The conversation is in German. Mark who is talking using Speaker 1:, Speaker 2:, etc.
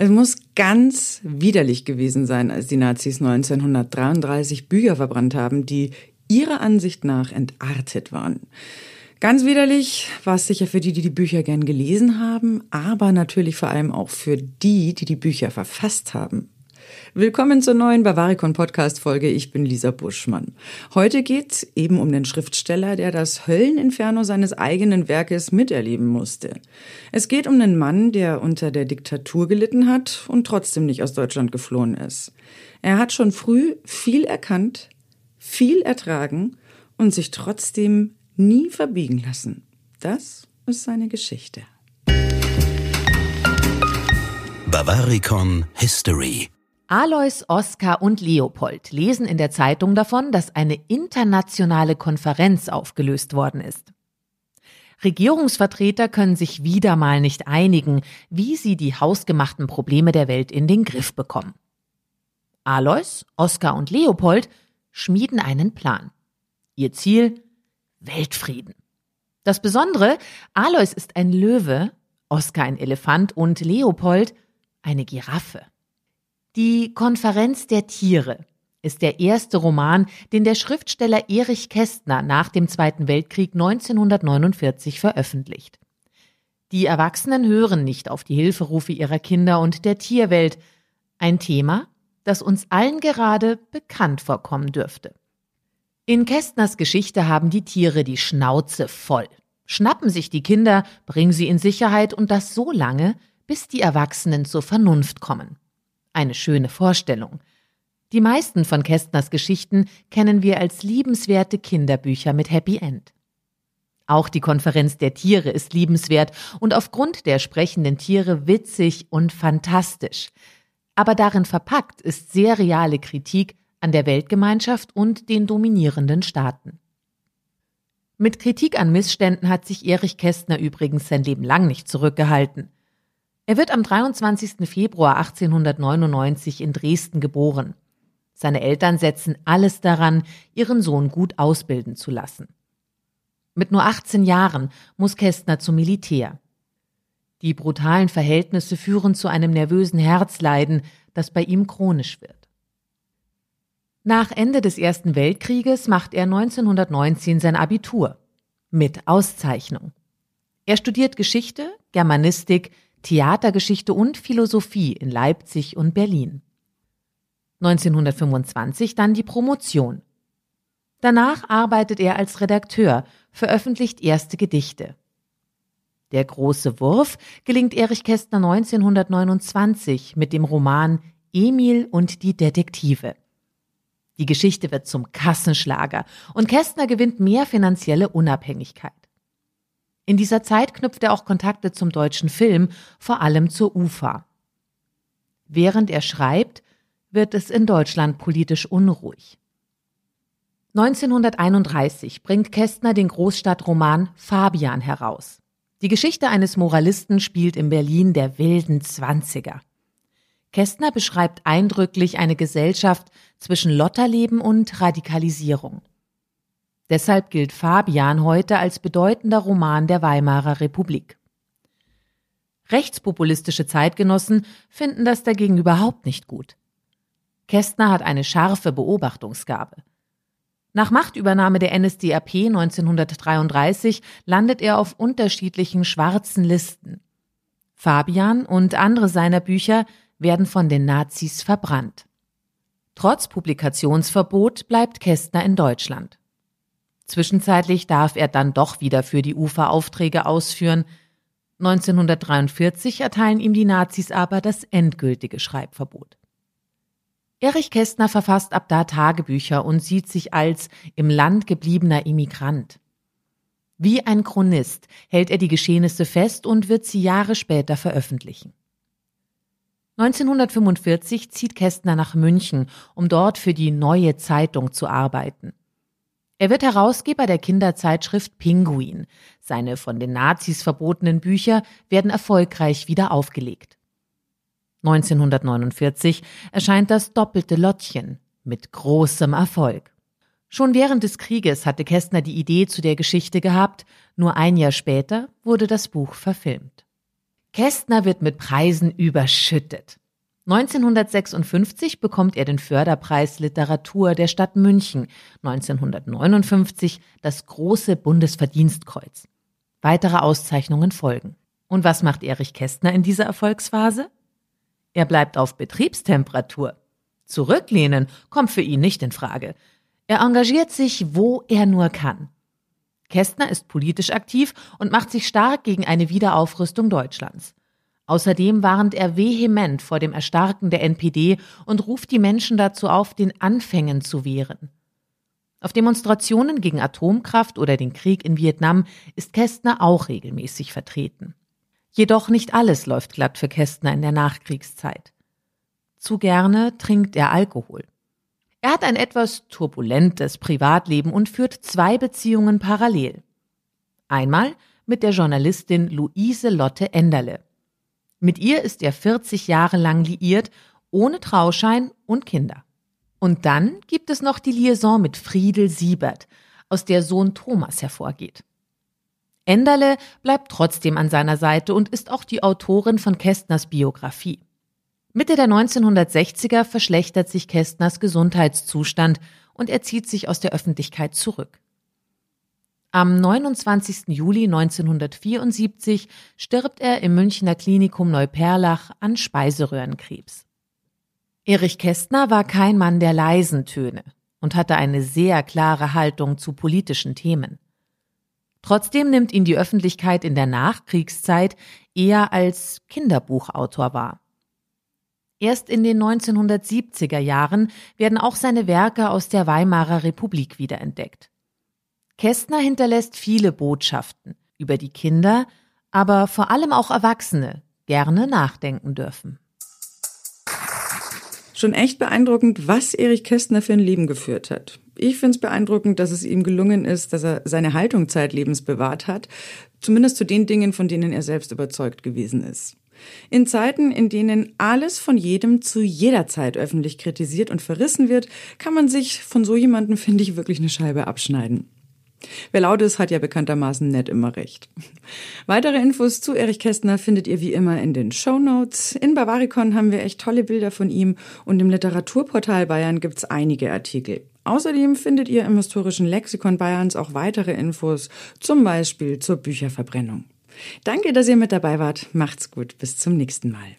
Speaker 1: Es muss ganz widerlich gewesen sein, als die Nazis 1933 Bücher verbrannt haben, die ihrer Ansicht nach entartet waren. Ganz widerlich war es sicher für die, die die Bücher gern gelesen haben, aber natürlich vor allem auch für die, die die Bücher verfasst haben. Willkommen zur neuen Bavaricon Podcast Folge. Ich bin Lisa Buschmann. Heute geht's eben um den Schriftsteller, der das Hölleninferno seines eigenen Werkes miterleben musste. Es geht um einen Mann, der unter der Diktatur gelitten hat und trotzdem nicht aus Deutschland geflohen ist. Er hat schon früh viel erkannt, viel ertragen und sich trotzdem nie verbiegen lassen. Das ist seine Geschichte.
Speaker 2: Bavaricon History
Speaker 3: Alois, Oskar und Leopold lesen in der Zeitung davon, dass eine internationale Konferenz aufgelöst worden ist. Regierungsvertreter können sich wieder mal nicht einigen, wie sie die hausgemachten Probleme der Welt in den Griff bekommen. Alois, Oskar und Leopold schmieden einen Plan. Ihr Ziel Weltfrieden. Das Besondere, Alois ist ein Löwe, Oskar ein Elefant und Leopold eine Giraffe. Die Konferenz der Tiere ist der erste Roman, den der Schriftsteller Erich Kästner nach dem Zweiten Weltkrieg 1949 veröffentlicht. Die Erwachsenen hören nicht auf die Hilferufe ihrer Kinder und der Tierwelt, ein Thema, das uns allen gerade bekannt vorkommen dürfte. In Kästners Geschichte haben die Tiere die Schnauze voll, schnappen sich die Kinder, bringen sie in Sicherheit und das so lange, bis die Erwachsenen zur Vernunft kommen. Eine schöne Vorstellung. Die meisten von Kästners Geschichten kennen wir als liebenswerte Kinderbücher mit Happy End. Auch die Konferenz der Tiere ist liebenswert und aufgrund der sprechenden Tiere witzig und fantastisch. Aber darin verpackt ist sehr reale Kritik an der Weltgemeinschaft und den dominierenden Staaten. Mit Kritik an Missständen hat sich Erich Kästner übrigens sein Leben lang nicht zurückgehalten. Er wird am 23. Februar 1899 in Dresden geboren. Seine Eltern setzen alles daran, ihren Sohn gut ausbilden zu lassen. Mit nur 18 Jahren muss Kästner zum Militär. Die brutalen Verhältnisse führen zu einem nervösen Herzleiden, das bei ihm chronisch wird. Nach Ende des Ersten Weltkrieges macht er 1919 sein Abitur mit Auszeichnung. Er studiert Geschichte, Germanistik, Theatergeschichte und Philosophie in Leipzig und Berlin. 1925 dann die Promotion. Danach arbeitet er als Redakteur, veröffentlicht erste Gedichte. Der große Wurf gelingt Erich Kästner 1929 mit dem Roman Emil und die Detektive. Die Geschichte wird zum Kassenschlager und Kästner gewinnt mehr finanzielle Unabhängigkeit. In dieser Zeit knüpft er auch Kontakte zum deutschen Film, vor allem zur UFA. Während er schreibt, wird es in Deutschland politisch unruhig. 1931 bringt Kästner den Großstadtroman Fabian heraus. Die Geschichte eines Moralisten spielt in Berlin der wilden Zwanziger. Kästner beschreibt eindrücklich eine Gesellschaft zwischen Lotterleben und Radikalisierung. Deshalb gilt Fabian heute als bedeutender Roman der Weimarer Republik. Rechtspopulistische Zeitgenossen finden das dagegen überhaupt nicht gut. Kästner hat eine scharfe Beobachtungsgabe. Nach Machtübernahme der NSDAP 1933 landet er auf unterschiedlichen schwarzen Listen. Fabian und andere seiner Bücher werden von den Nazis verbrannt. Trotz Publikationsverbot bleibt Kästner in Deutschland. Zwischenzeitlich darf er dann doch wieder für die UFA Aufträge ausführen. 1943 erteilen ihm die Nazis aber das endgültige Schreibverbot. Erich Kästner verfasst ab da Tagebücher und sieht sich als im Land gebliebener Immigrant. Wie ein Chronist hält er die Geschehnisse fest und wird sie Jahre später veröffentlichen. 1945 zieht Kästner nach München, um dort für die Neue Zeitung zu arbeiten. Er wird Herausgeber der Kinderzeitschrift Pinguin. Seine von den Nazis verbotenen Bücher werden erfolgreich wieder aufgelegt. 1949 erscheint das doppelte Lottchen mit großem Erfolg. Schon während des Krieges hatte Kästner die Idee zu der Geschichte gehabt, nur ein Jahr später wurde das Buch verfilmt. Kästner wird mit Preisen überschüttet. 1956 bekommt er den Förderpreis Literatur der Stadt München, 1959 das große Bundesverdienstkreuz. Weitere Auszeichnungen folgen. Und was macht Erich Kästner in dieser Erfolgsphase? Er bleibt auf Betriebstemperatur. Zurücklehnen kommt für ihn nicht in Frage. Er engagiert sich, wo er nur kann. Kästner ist politisch aktiv und macht sich stark gegen eine Wiederaufrüstung Deutschlands. Außerdem warnt er vehement vor dem Erstarken der NPD und ruft die Menschen dazu auf, den Anfängen zu wehren. Auf Demonstrationen gegen Atomkraft oder den Krieg in Vietnam ist Kästner auch regelmäßig vertreten. Jedoch nicht alles läuft glatt für Kästner in der Nachkriegszeit. Zu gerne trinkt er Alkohol. Er hat ein etwas turbulentes Privatleben und führt zwei Beziehungen parallel. Einmal mit der Journalistin Luise Lotte Enderle. Mit ihr ist er 40 Jahre lang liiert, ohne Trauschein und Kinder. Und dann gibt es noch die Liaison mit Friedel Siebert, aus der Sohn Thomas hervorgeht. Enderle bleibt trotzdem an seiner Seite und ist auch die Autorin von Kästners Biografie. Mitte der 1960er verschlechtert sich Kästners Gesundheitszustand und er zieht sich aus der Öffentlichkeit zurück. Am 29. Juli 1974 stirbt er im Münchner Klinikum Neuperlach an Speiseröhrenkrebs. Erich Kästner war kein Mann der leisen Töne und hatte eine sehr klare Haltung zu politischen Themen. Trotzdem nimmt ihn die Öffentlichkeit in der Nachkriegszeit eher als Kinderbuchautor wahr. Erst in den 1970er Jahren werden auch seine Werke aus der Weimarer Republik wiederentdeckt. Kästner hinterlässt viele Botschaften, über die Kinder, aber vor allem auch Erwachsene gerne nachdenken dürfen.
Speaker 1: Schon echt beeindruckend, was Erich Kästner für ein Leben geführt hat. Ich finde es beeindruckend, dass es ihm gelungen ist, dass er seine Haltung zeitlebens bewahrt hat, zumindest zu den Dingen, von denen er selbst überzeugt gewesen ist. In Zeiten, in denen alles von jedem zu jeder Zeit öffentlich kritisiert und verrissen wird, kann man sich von so jemandem, finde ich, wirklich eine Scheibe abschneiden. Wer laut ist, hat ja bekanntermaßen nicht immer recht. Weitere Infos zu Erich Kästner findet ihr wie immer in den Show Notes. In Bavaricon haben wir echt tolle Bilder von ihm und im Literaturportal Bayern gibt's einige Artikel. Außerdem findet ihr im historischen Lexikon Bayerns auch weitere Infos, zum Beispiel zur Bücherverbrennung. Danke, dass ihr mit dabei wart. Macht's gut. Bis zum nächsten Mal.